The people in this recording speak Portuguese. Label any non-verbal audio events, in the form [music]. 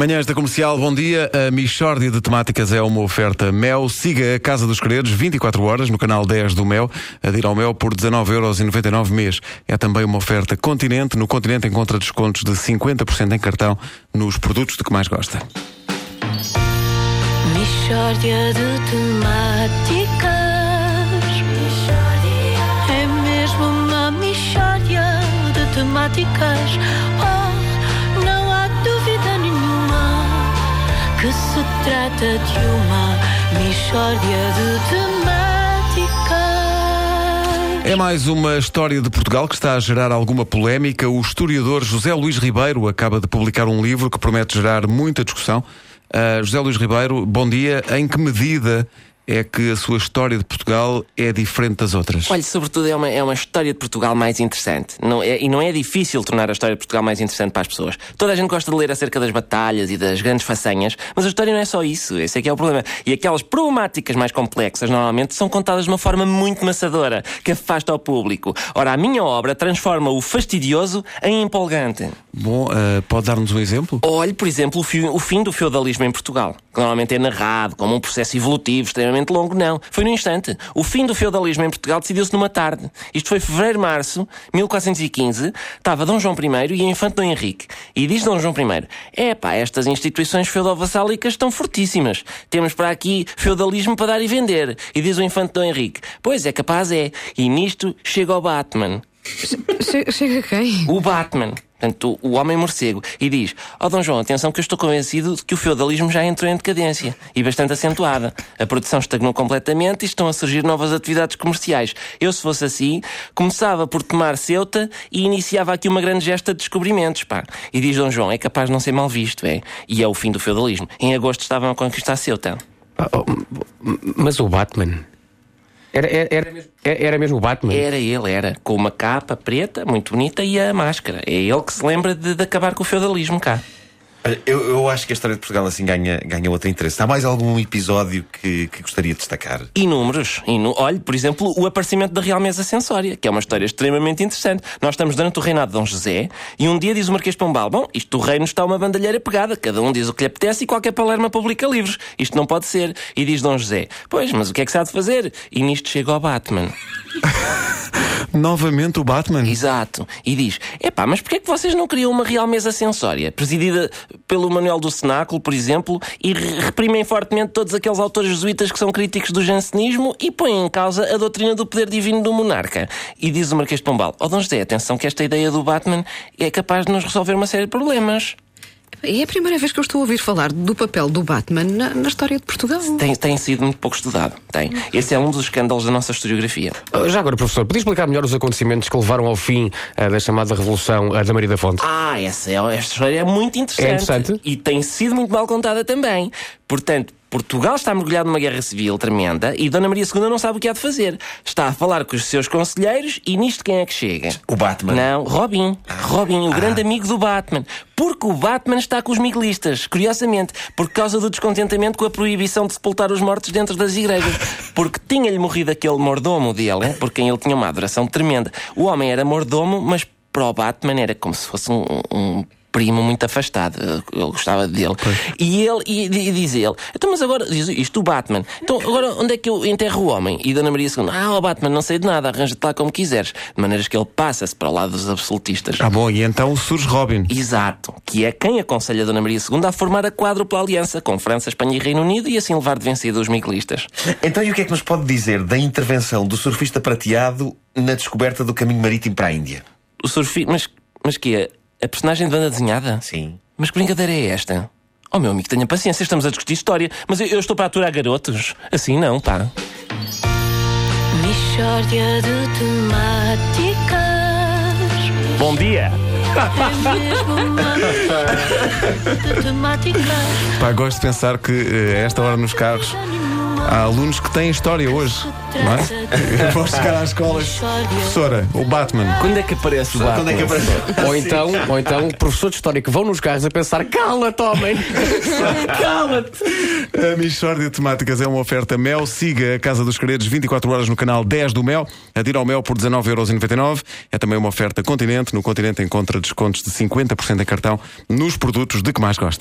Manhãs da Comercial, bom dia. A Michórdia de Temáticas é uma oferta Mel. Siga a Casa dos Credos 24 horas no canal 10 do Mel. Adira ao Mel por 19,99€ mês. É também uma oferta Continente. No Continente encontra descontos de 50% em cartão nos produtos de que mais gosta. Mishória de temáticas É mesmo uma mishória de temáticas Oh, de uma de É mais uma história de Portugal que está a gerar alguma polémica. O historiador José Luís Ribeiro acaba de publicar um livro que promete gerar muita discussão. Uh, José Luís Ribeiro, bom dia. Em que medida é que a sua história de Portugal é diferente das outras? Olha, sobretudo é uma, é uma história de Portugal mais interessante. Não é, e não é difícil tornar a história de Portugal mais interessante para as pessoas. Toda a gente gosta de ler acerca das batalhas e das grandes façanhas, mas a história não é só isso. Esse é que é o problema. E aquelas problemáticas mais complexas, normalmente, são contadas de uma forma muito maçadora, que afasta ao público. Ora, a minha obra transforma o fastidioso em empolgante. Bom, uh, pode dar-nos um exemplo? Olhe, por exemplo, o, fi- o fim do feudalismo em Portugal, que normalmente é narrado como um processo evolutivo extremamente longo. Não, foi no instante. O fim do feudalismo em Portugal decidiu-se numa tarde. Isto foi fevereiro-março, 1415. Estava Dom João I e a Infante Dom Henrique. E diz Dom João I: É pá, estas instituições feudal-vassálicas estão fortíssimas. Temos para aqui feudalismo para dar e vender. E diz o Infante Dom Henrique: Pois é, capaz é. E nisto chega o Batman. Che- Chega quem? O Batman. Portanto, o homem morcego. E diz: Ó Dom João, atenção que eu estou convencido de que o feudalismo já entrou em decadência e bastante acentuada. A produção estagnou completamente e estão a surgir novas atividades comerciais. Eu, se fosse assim, começava por tomar Ceuta e iniciava aqui uma grande gesta de descobrimentos, pá. E diz Dom João: é capaz de não ser mal visto, é. E é o fim do feudalismo. Em agosto estavam a conquistar Ceuta. Ah, oh, Mas o Batman. Era, era, era, mesmo, era mesmo o Batman? Era ele, era. Com uma capa preta, muito bonita, e a máscara. É ele que se lembra de, de acabar com o feudalismo cá. Eu, eu acho que a história de Portugal assim ganha, ganha outro interesse. Há mais algum episódio que, que gostaria de destacar? Inúmeros. Inu... Olhe, por exemplo, o aparecimento da Real Mesa Sensória, que é uma história extremamente interessante. Nós estamos durante o reinado de Dom José e um dia diz o Marquês Pombal: Bom, isto do reino está uma bandalheira pegada, cada um diz o que lhe apetece e qualquer palerma publica livros. Isto não pode ser. E diz Dom José: Pois, mas o que é que se há de fazer? E nisto chega o Batman. [laughs] Novamente o Batman? Exato. E diz: Epá, mas porquê é que vocês não criam uma real mesa sensória, presidida pelo Manuel do Cenáculo, por exemplo, e re- reprimem fortemente todos aqueles autores jesuítas que são críticos do jansenismo e põem em causa a doutrina do poder divino do monarca? E diz o Marquês de Pombal: Ó Dom José, atenção que esta ideia do Batman é capaz de nos resolver uma série de problemas. É a primeira vez que eu estou a ouvir falar do papel do Batman na, na história de Portugal. Tem, tem sido muito pouco estudado. Tem. Esse é um dos escândalos da nossa historiografia. Ah, Já agora, professor, podia explicar melhor os acontecimentos que levaram ao fim ah, da chamada Revolução ah, da Maria da Fonte? Ah, essa, é, esta história é muito interessante. É interessante? E tem sido muito mal contada também. Portanto, Portugal está mergulhado numa guerra civil tremenda e Dona Maria II não sabe o que há de fazer. Está a falar com os seus conselheiros e nisto quem é que chega? O Batman? Não, Robin. Robin, o grande amigo do Batman. Porque o Batman está com os miguelistas, curiosamente, por causa do descontentamento com a proibição de sepultar os mortos dentro das igrejas. [laughs] Porque tinha-lhe morrido aquele mordomo dele, por quem ele tinha uma adoração tremenda. O homem era mordomo, mas para o Batman era como se fosse um, um primo muito afastado. Ele gostava dele. E ele, e, e diz ele, então, mas agora, diz isto, o Batman. Então, agora, onde é que eu enterro o homem? E Dona Maria II, ah, o Batman, não sei de nada, arranja-te lá como quiseres. De maneiras que ele passa-se para o lado dos absolutistas. Ah, bom, e então surge Robin. Exato, que é quem aconselha a Dona Maria II a formar a quádrupla aliança com França, Espanha e Reino Unido e assim levar de vencido os miguelistas. Então, e o que é que nos pode dizer da intervenção do surfista prateado na descoberta do caminho marítimo para a Índia? O surfi... Mas, mas que é? A personagem de banda desenhada? Sim. Mas que brincadeira é esta? Oh meu amigo, tenha paciência, estamos a discutir história. Mas eu, eu estou para aturar garotos. Assim não, pá. Mishória de temáticas Bom dia! É mesmo uma de temáticas Pá, gosto de pensar que eh, a esta hora nos carros há alunos que têm história hoje. Não é? Eu vou chegar às escolas. Professora, o Batman. Quando é que aparece o Batman? Quando é que apareceu? Ou então, ou então, professor de história que vão nos carros a pensar: cala-te, homem! [laughs] cala-te! A Michórdia de Temáticas é uma oferta Mel. Siga a Casa dos Credos 24 horas no canal 10 do Mel. Adira ao Mel por 19,99€. É também uma oferta Continente. No Continente encontra descontos de 50% em cartão nos produtos de que mais gosta.